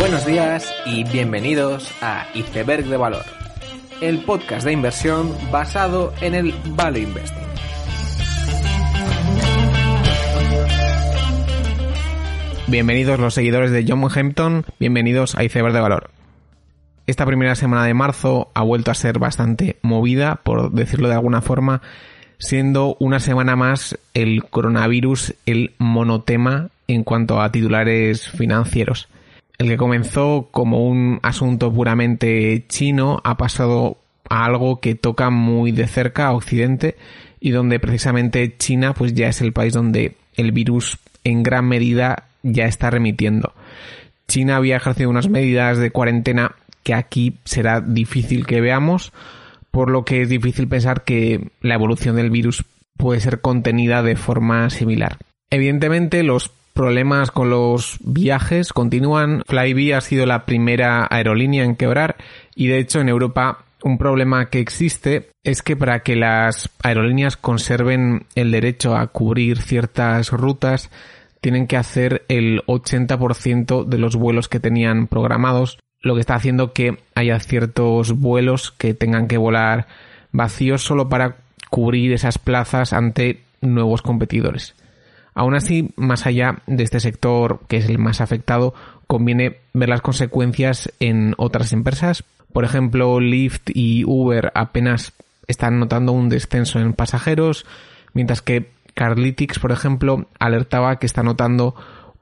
Buenos días y bienvenidos a Iceberg de Valor, el podcast de inversión basado en el Value Investing. Bienvenidos los seguidores de John Hampton, bienvenidos a Iceberg de Valor. Esta primera semana de marzo ha vuelto a ser bastante movida, por decirlo de alguna forma, siendo una semana más el coronavirus el monotema en cuanto a titulares financieros. El que comenzó como un asunto puramente chino ha pasado a algo que toca muy de cerca a Occidente y donde precisamente China pues ya es el país donde el virus en gran medida ya está remitiendo. China había ejercido unas medidas de cuarentena que aquí será difícil que veamos, por lo que es difícil pensar que la evolución del virus puede ser contenida de forma similar. Evidentemente los problemas con los viajes continúan. Flybe ha sido la primera aerolínea en quebrar y de hecho en Europa un problema que existe es que para que las aerolíneas conserven el derecho a cubrir ciertas rutas tienen que hacer el 80% de los vuelos que tenían programados, lo que está haciendo que haya ciertos vuelos que tengan que volar vacíos solo para cubrir esas plazas ante nuevos competidores. Aún así, más allá de este sector que es el más afectado, conviene ver las consecuencias en otras empresas. Por ejemplo, Lyft y Uber apenas están notando un descenso en pasajeros, mientras que Carlytics, por ejemplo, alertaba que está notando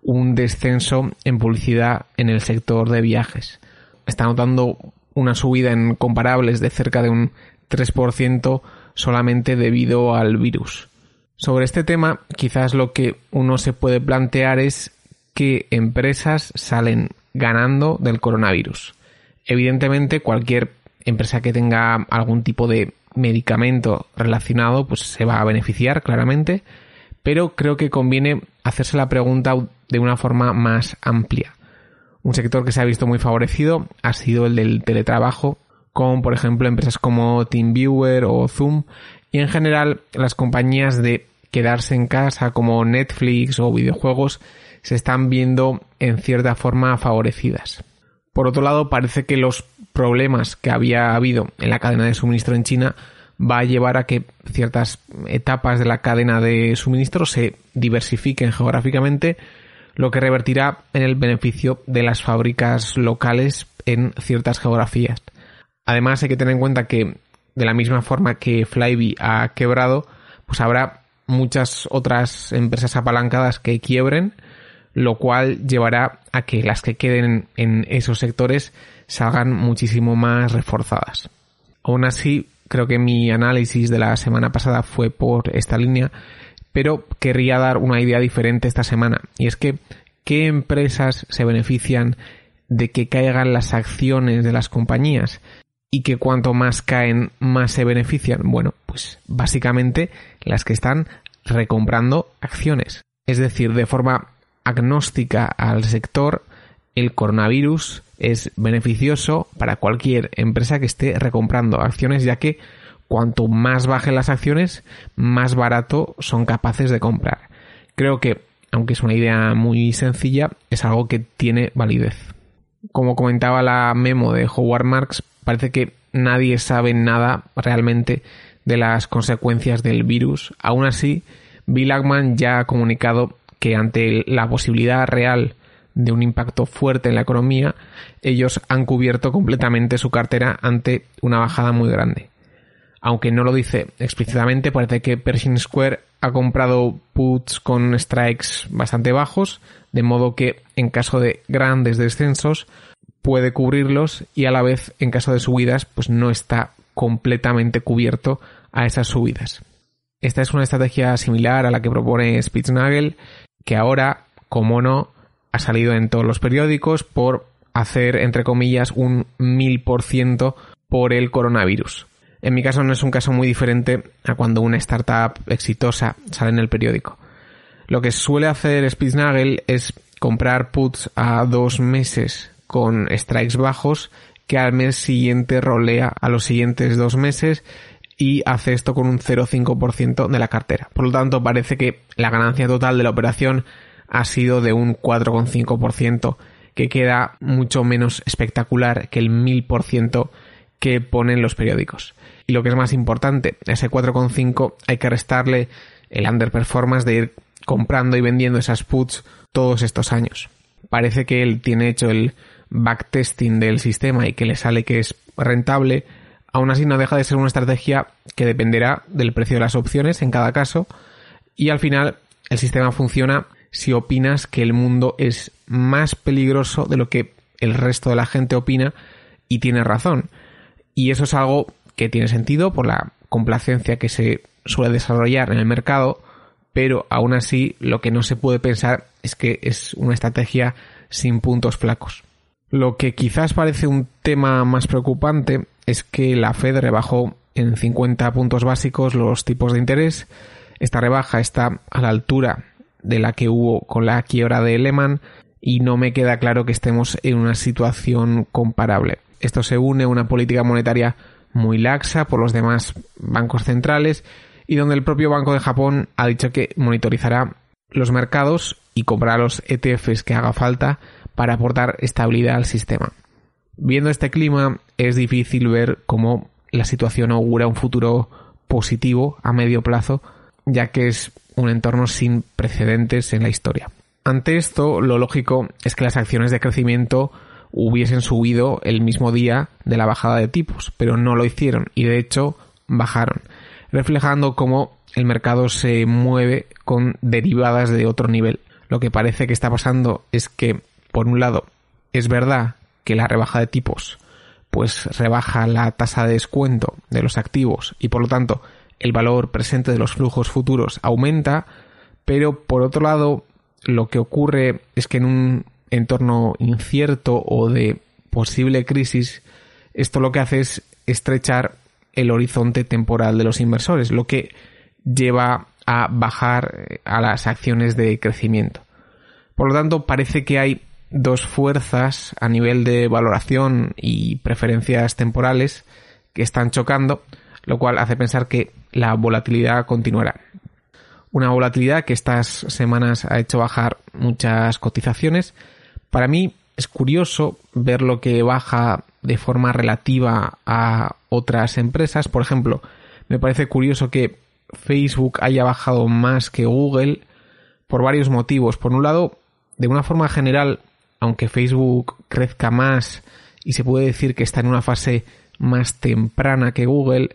un descenso en publicidad en el sector de viajes. Está notando una subida en comparables de cerca de un 3% solamente debido al virus. Sobre este tema, quizás lo que uno se puede plantear es qué empresas salen ganando del coronavirus. Evidentemente, cualquier empresa que tenga algún tipo de medicamento relacionado, pues se va a beneficiar claramente, pero creo que conviene hacerse la pregunta de una forma más amplia. Un sector que se ha visto muy favorecido ha sido el del teletrabajo, con por ejemplo empresas como TeamViewer o Zoom, y en general las compañías de quedarse en casa como Netflix o videojuegos se están viendo en cierta forma favorecidas. Por otro lado, parece que los problemas que había habido en la cadena de suministro en China va a llevar a que ciertas etapas de la cadena de suministro se diversifiquen geográficamente, lo que revertirá en el beneficio de las fábricas locales en ciertas geografías. Además, hay que tener en cuenta que de la misma forma que Flybe ha quebrado, pues habrá muchas otras empresas apalancadas que quiebren, lo cual llevará a que las que queden en esos sectores salgan muchísimo más reforzadas. Aún así, creo que mi análisis de la semana pasada fue por esta línea, pero querría dar una idea diferente esta semana. Y es que, ¿qué empresas se benefician de que caigan las acciones de las compañías? Y que cuanto más caen, más se benefician. Bueno, pues básicamente las que están recomprando acciones. Es decir, de forma agnóstica al sector, el coronavirus es beneficioso para cualquier empresa que esté recomprando acciones, ya que cuanto más bajen las acciones, más barato son capaces de comprar. Creo que, aunque es una idea muy sencilla, es algo que tiene validez. Como comentaba la memo de Howard Marks, parece que nadie sabe nada realmente de las consecuencias del virus. Aún así, Bill Ackman ya ha comunicado que ante la posibilidad real de un impacto fuerte en la economía, ellos han cubierto completamente su cartera ante una bajada muy grande. Aunque no lo dice explícitamente, parece que Pershing Square ha comprado puts con strikes bastante bajos, de modo que en caso de grandes descensos puede cubrirlos y a la vez en caso de subidas pues no está completamente cubierto a esas subidas. Esta es una estrategia similar a la que propone Spitznagel, que ahora, como no, ha salido en todos los periódicos por hacer, entre comillas, un mil por ciento por el coronavirus. En mi caso no es un caso muy diferente a cuando una startup exitosa sale en el periódico. Lo que suele hacer Spitznagel es comprar puts a dos meses con strikes bajos que al mes siguiente rolea a los siguientes dos meses y hace esto con un 0,5% de la cartera. Por lo tanto, parece que la ganancia total de la operación ha sido de un 4,5%, que queda mucho menos espectacular que el 1000% que ponen los periódicos. Y lo que es más importante, ese 4,5 hay que restarle el underperformance de ir comprando y vendiendo esas puts todos estos años. Parece que él tiene hecho el backtesting del sistema y que le sale que es rentable, aún así no deja de ser una estrategia que dependerá del precio de las opciones en cada caso y al final el sistema funciona si opinas que el mundo es más peligroso de lo que el resto de la gente opina y tiene razón. Y eso es algo que tiene sentido por la complacencia que se suele desarrollar en el mercado, pero aún así lo que no se puede pensar es que es una estrategia sin puntos flacos. Lo que quizás parece un tema más preocupante es que la Fed rebajó en 50 puntos básicos los tipos de interés. Esta rebaja está a la altura de la que hubo con la quiebra de Lehman y no me queda claro que estemos en una situación comparable. Esto se une a una política monetaria muy laxa por los demás bancos centrales y donde el propio Banco de Japón ha dicho que monitorizará los mercados y comprará los ETFs que haga falta para aportar estabilidad al sistema. Viendo este clima es difícil ver cómo la situación augura un futuro positivo a medio plazo, ya que es un entorno sin precedentes en la historia. Ante esto, lo lógico es que las acciones de crecimiento hubiesen subido el mismo día de la bajada de tipos, pero no lo hicieron y de hecho bajaron, reflejando cómo el mercado se mueve con derivadas de otro nivel. Lo que parece que está pasando es que, por un lado, es verdad que la rebaja de tipos pues rebaja la tasa de descuento de los activos y por lo tanto el valor presente de los flujos futuros aumenta, pero por otro lado lo que ocurre es que en un entorno incierto o de posible crisis, esto lo que hace es estrechar el horizonte temporal de los inversores, lo que lleva a bajar eh, a las acciones de crecimiento. Por lo tanto, parece que hay dos fuerzas a nivel de valoración y preferencias temporales que están chocando, lo cual hace pensar que la volatilidad continuará. Una volatilidad que estas semanas ha hecho bajar muchas cotizaciones. Para mí es curioso ver lo que baja de forma relativa a otras empresas. Por ejemplo, me parece curioso que Facebook haya bajado más que Google por varios motivos. Por un lado, de una forma general, aunque Facebook crezca más y se puede decir que está en una fase más temprana que Google,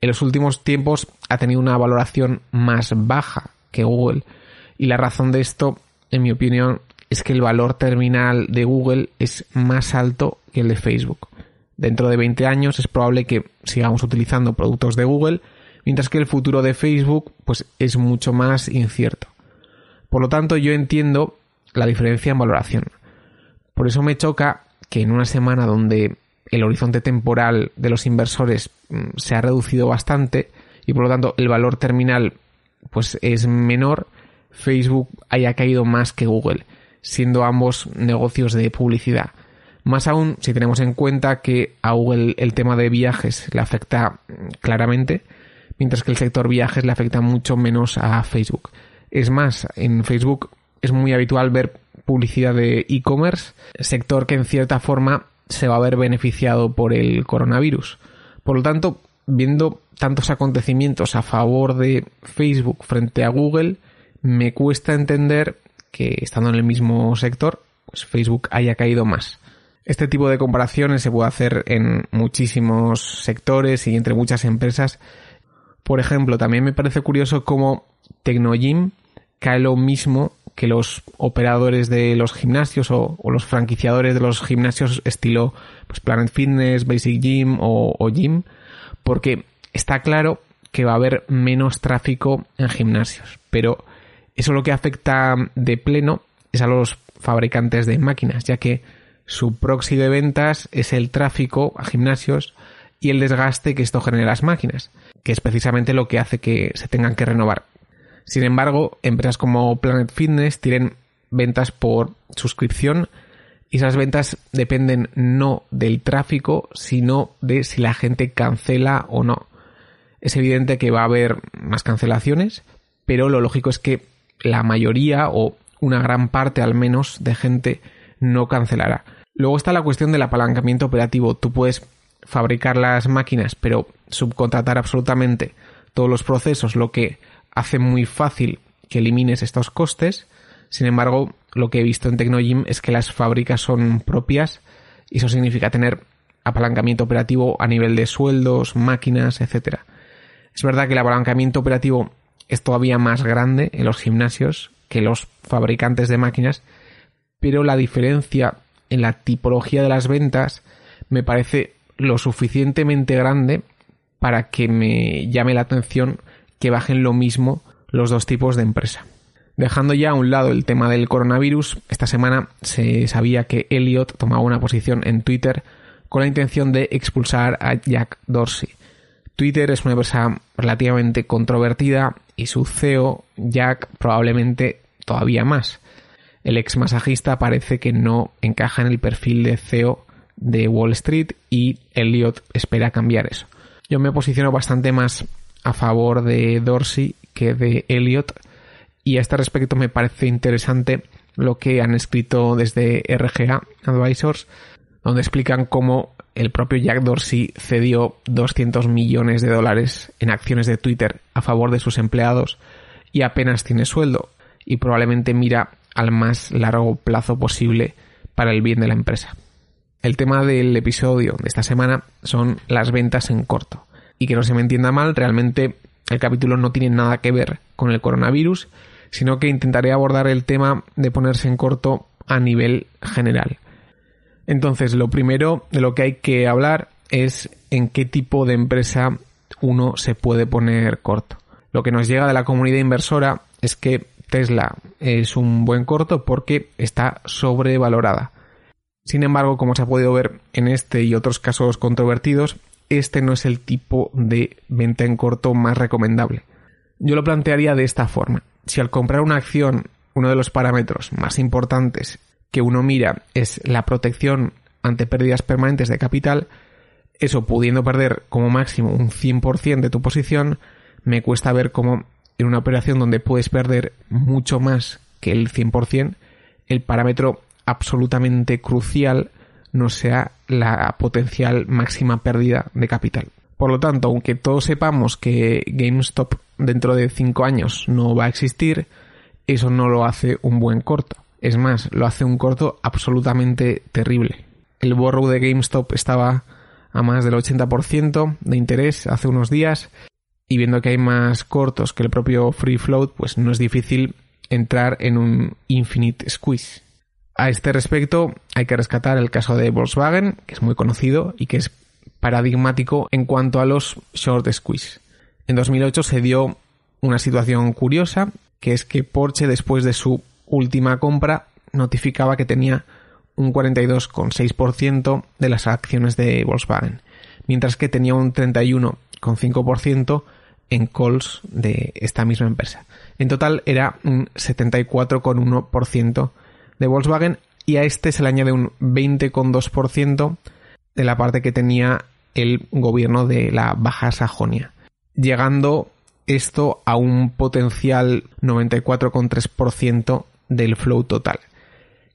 en los últimos tiempos ha tenido una valoración más baja que Google. Y la razón de esto, en mi opinión, es que el valor terminal de Google es más alto que el de Facebook. Dentro de 20 años es probable que sigamos utilizando productos de Google, mientras que el futuro de Facebook pues es mucho más incierto. Por lo tanto, yo entiendo la diferencia en valoración. Por eso me choca que en una semana donde el horizonte temporal de los inversores mm, se ha reducido bastante y por lo tanto el valor terminal pues es menor, Facebook haya caído más que Google, siendo ambos negocios de publicidad. Más aún si tenemos en cuenta que a Google el tema de viajes le afecta mm, claramente, mientras que el sector viajes le afecta mucho menos a Facebook. Es más, en Facebook es muy habitual ver publicidad de e-commerce, sector que en cierta forma se va a ver beneficiado por el coronavirus. Por lo tanto, viendo tantos acontecimientos a favor de Facebook frente a Google, me cuesta entender que estando en el mismo sector, pues Facebook haya caído más. Este tipo de comparaciones se puede hacer en muchísimos sectores y entre muchas empresas. Por ejemplo, también me parece curioso cómo Tecnogym cae lo mismo que los operadores de los gimnasios o, los franquiciadores de los gimnasios estilo pues, Planet Fitness, Basic Gym o, o Gym, porque está claro que va a haber menos tráfico en gimnasios, pero eso lo que afecta de pleno es a los fabricantes de máquinas, ya que su proxy de ventas es el tráfico a gimnasios y el desgaste que esto genera las máquinas, que es precisamente lo que hace que se tengan que renovar. Sin embargo, empresas como Planet Fitness tienen ventas por suscripción y esas ventas dependen no del tráfico, sino de si la gente cancela o no. Es evidente que va a haber más cancelaciones, pero lo lógico es que la mayoría o una gran parte al menos de gente no cancelará. Luego está la cuestión del apalancamiento operativo. Tú puedes fabricar las máquinas, pero subcontratar absolutamente todos los procesos, lo que hace muy fácil que elimines estos costes. Sin embargo, lo que he visto en Tecnogym es que las fábricas son propias y eso significa tener apalancamiento operativo a nivel de sueldos, máquinas, etc. Es verdad que el apalancamiento operativo es todavía más grande en los gimnasios que los fabricantes de máquinas, pero la diferencia en la tipología de las ventas me parece lo suficientemente grande para que me llame la atención que bajen lo mismo los dos tipos de empresa. Dejando ya a un lado el tema del coronavirus, esta semana se sabía que Elliot tomaba una posición en Twitter con la intención de expulsar a Jack Dorsey. Twitter es una empresa relativamente controvertida y su CEO, Jack, probablemente todavía más. El ex masajista parece que no encaja en el perfil de CEO de Wall Street y Elliot espera cambiar eso. Yo me posiciono bastante más a favor de Dorsey que de Elliot y a este respecto me parece interesante lo que han escrito desde RGA Advisors donde explican cómo el propio Jack Dorsey cedió 200 millones de dólares en acciones de Twitter a favor de sus empleados y apenas tiene sueldo y probablemente mira al más largo plazo posible para el bien de la empresa. El tema del episodio de esta semana son las ventas en corto. Y que no se me entienda mal, realmente el capítulo no tiene nada que ver con el coronavirus, sino que intentaré abordar el tema de ponerse en corto a nivel general. Entonces, lo primero de lo que hay que hablar es en qué tipo de empresa uno se puede poner corto. Lo que nos llega de la comunidad inversora es que Tesla es un buen corto porque está sobrevalorada. Sin embargo, como se ha podido ver en este y otros casos controvertidos, este no es el tipo de venta en corto más recomendable. Yo lo plantearía de esta forma. Si al comprar una acción uno de los parámetros más importantes que uno mira es la protección ante pérdidas permanentes de capital, eso pudiendo perder como máximo un 100% de tu posición, me cuesta ver cómo en una operación donde puedes perder mucho más que el 100%, el parámetro absolutamente crucial no sea la potencial máxima pérdida de capital. Por lo tanto, aunque todos sepamos que GameStop dentro de 5 años no va a existir, eso no lo hace un buen corto. Es más, lo hace un corto absolutamente terrible. El borrow de GameStop estaba a más del 80% de interés hace unos días y viendo que hay más cortos que el propio free float, pues no es difícil entrar en un infinite squeeze. A este respecto, hay que rescatar el caso de Volkswagen, que es muy conocido y que es paradigmático en cuanto a los short squeeze. En 2008 se dio una situación curiosa, que es que Porsche después de su última compra notificaba que tenía un 42,6% de las acciones de Volkswagen, mientras que tenía un 31,5% en calls de esta misma empresa. En total era un 74,1% de Volkswagen y a este se le añade un 20,2% de la parte que tenía el gobierno de la Baja Sajonia, llegando esto a un potencial 94,3% del flow total,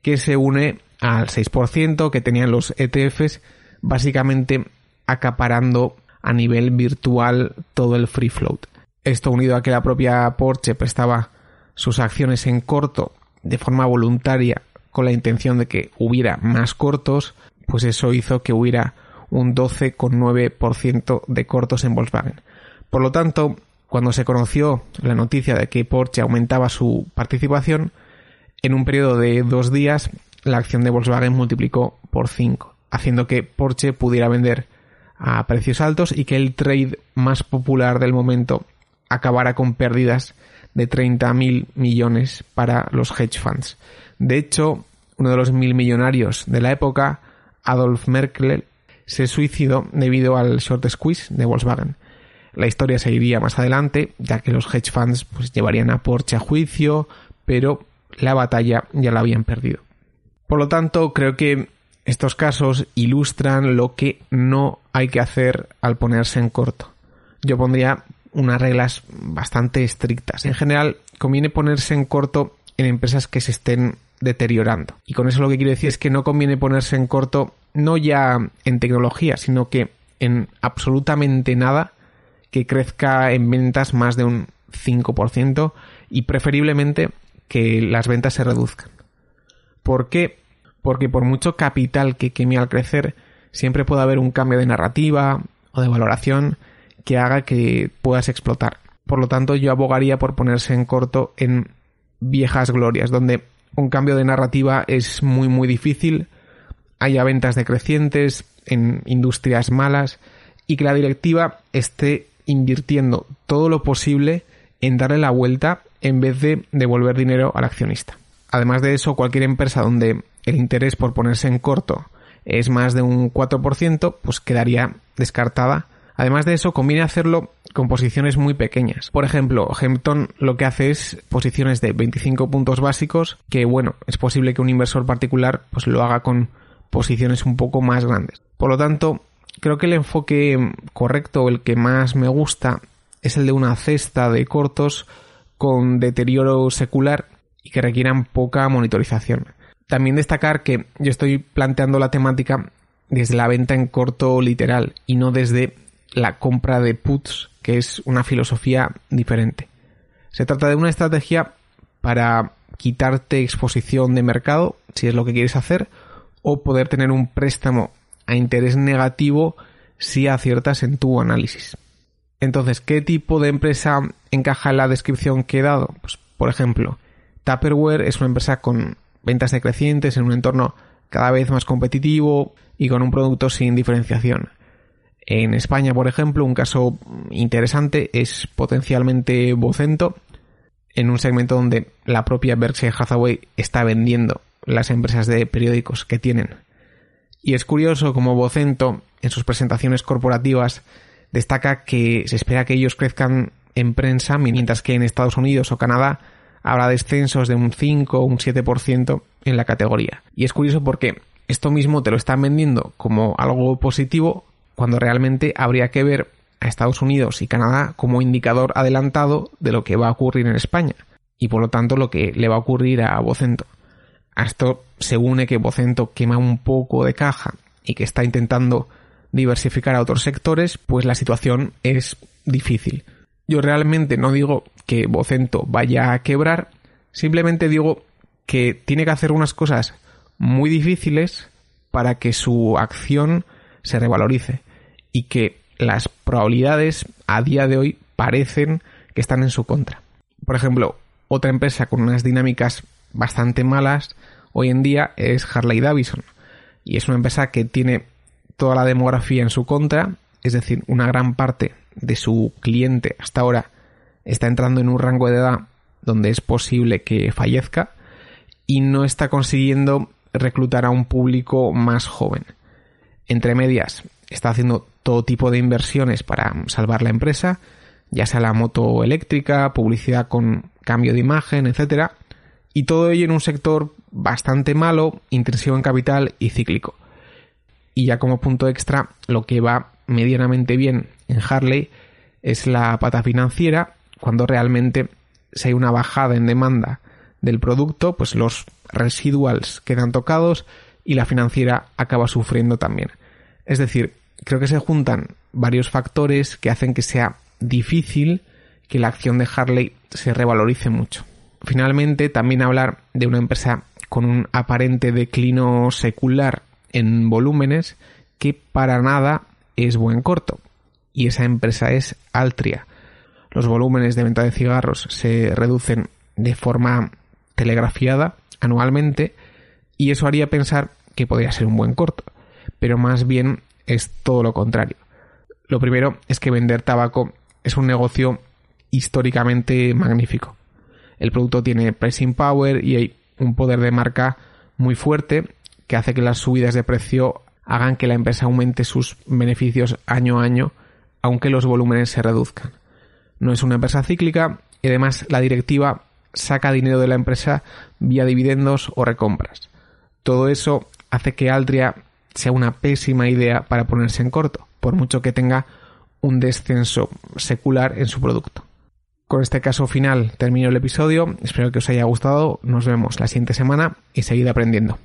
que se une al 6% que tenían los ETFs, básicamente acaparando a nivel virtual todo el free float. Esto unido a que la propia Porsche prestaba sus acciones en corto de forma voluntaria con la intención de que hubiera más cortos, pues eso hizo que hubiera un 12,9% de cortos en Volkswagen. Por lo tanto, cuando se conoció la noticia de que Porsche aumentaba su participación, en un periodo de dos días la acción de Volkswagen multiplicó por 5, haciendo que Porsche pudiera vender a precios altos y que el trade más popular del momento acabara con pérdidas de 30.000 millones para los hedge funds. De hecho, uno de los mil millonarios de la época, Adolf Merkel, se suicidó debido al short squeeze de Volkswagen. La historia seguiría más adelante, ya que los hedge funds pues, llevarían a Porsche a juicio, pero la batalla ya la habían perdido. Por lo tanto, creo que estos casos ilustran lo que no hay que hacer al ponerse en corto. Yo pondría unas reglas bastante estrictas. En general, conviene ponerse en corto en empresas que se estén deteriorando. Y con eso lo que quiero decir es que no conviene ponerse en corto no ya en tecnología, sino que en absolutamente nada que crezca en ventas más de un 5% y preferiblemente que las ventas se reduzcan. ¿Por qué? Porque por mucho capital que queme al crecer, siempre puede haber un cambio de narrativa o de valoración que haga que puedas explotar. Por lo tanto, yo abogaría por ponerse en corto en viejas glorias, donde un cambio de narrativa es muy muy difícil, haya ventas decrecientes en industrias malas y que la directiva esté invirtiendo todo lo posible en darle la vuelta en vez de devolver dinero al accionista. Además de eso, cualquier empresa donde el interés por ponerse en corto es más de un 4%, pues quedaría descartada. Además de eso, conviene hacerlo con posiciones muy pequeñas. Por ejemplo, Hampton lo que hace es posiciones de 25 puntos básicos, que bueno, es posible que un inversor particular pues lo haga con posiciones un poco más grandes. Por lo tanto, creo que el enfoque correcto, el que más me gusta, es el de una cesta de cortos con deterioro secular y que requieran poca monitorización. También destacar que yo estoy planteando la temática desde la venta en corto literal y no desde la compra de puts, que es una filosofía diferente. Se trata de una estrategia para quitarte exposición de mercado, si es lo que quieres hacer, o poder tener un préstamo a interés negativo si aciertas en tu análisis. Entonces, ¿qué tipo de empresa encaja en la descripción que he dado? Pues, por ejemplo, Tupperware es una empresa con ventas decrecientes en un entorno cada vez más competitivo y con un producto sin diferenciación. En España, por ejemplo, un caso interesante es potencialmente Vocento, en un segmento donde la propia Berkshire Hathaway está vendiendo las empresas de periódicos que tienen. Y es curioso como Vocento, en sus presentaciones corporativas, destaca que se espera que ellos crezcan en prensa, mientras que en Estados Unidos o Canadá habrá descensos de un 5 o un 7% en la categoría. Y es curioso porque esto mismo te lo están vendiendo como algo positivo cuando realmente habría que ver a Estados Unidos y Canadá como indicador adelantado de lo que va a ocurrir en España y por lo tanto lo que le va a ocurrir a Vocento. A esto se une que Vocento quema un poco de caja y que está intentando diversificar a otros sectores, pues la situación es difícil. Yo realmente no digo que Vocento vaya a quebrar, simplemente digo que tiene que hacer unas cosas muy difíciles para que su acción se revalorice y que las probabilidades a día de hoy parecen que están en su contra. Por ejemplo, otra empresa con unas dinámicas bastante malas hoy en día es Harley Davidson y es una empresa que tiene toda la demografía en su contra, es decir, una gran parte de su cliente hasta ahora está entrando en un rango de edad donde es posible que fallezca y no está consiguiendo reclutar a un público más joven. Entre medias, está haciendo todo tipo de inversiones para salvar la empresa, ya sea la moto eléctrica, publicidad con cambio de imagen, etcétera, y todo ello en un sector bastante malo, intensivo en capital y cíclico. Y ya como punto extra, lo que va medianamente bien en Harley es la pata financiera, cuando realmente si hay una bajada en demanda del producto, pues los residuals quedan tocados y la financiera acaba sufriendo también. Es decir, creo que se juntan varios factores que hacen que sea difícil que la acción de Harley se revalorice mucho. Finalmente, también hablar de una empresa con un aparente declino secular en volúmenes que para nada es buen corto. Y esa empresa es Altria. Los volúmenes de venta de cigarros se reducen de forma telegrafiada anualmente y eso haría pensar que podría ser un buen corto. Pero más bien es todo lo contrario. Lo primero es que vender tabaco es un negocio históricamente magnífico. El producto tiene pricing power y hay un poder de marca muy fuerte que hace que las subidas de precio hagan que la empresa aumente sus beneficios año a año, aunque los volúmenes se reduzcan. No es una empresa cíclica y además la directiva saca dinero de la empresa vía dividendos o recompras. Todo eso hace que Altria sea una pésima idea para ponerse en corto, por mucho que tenga un descenso secular en su producto. Con este caso final termino el episodio. Espero que os haya gustado. Nos vemos la siguiente semana y seguid aprendiendo.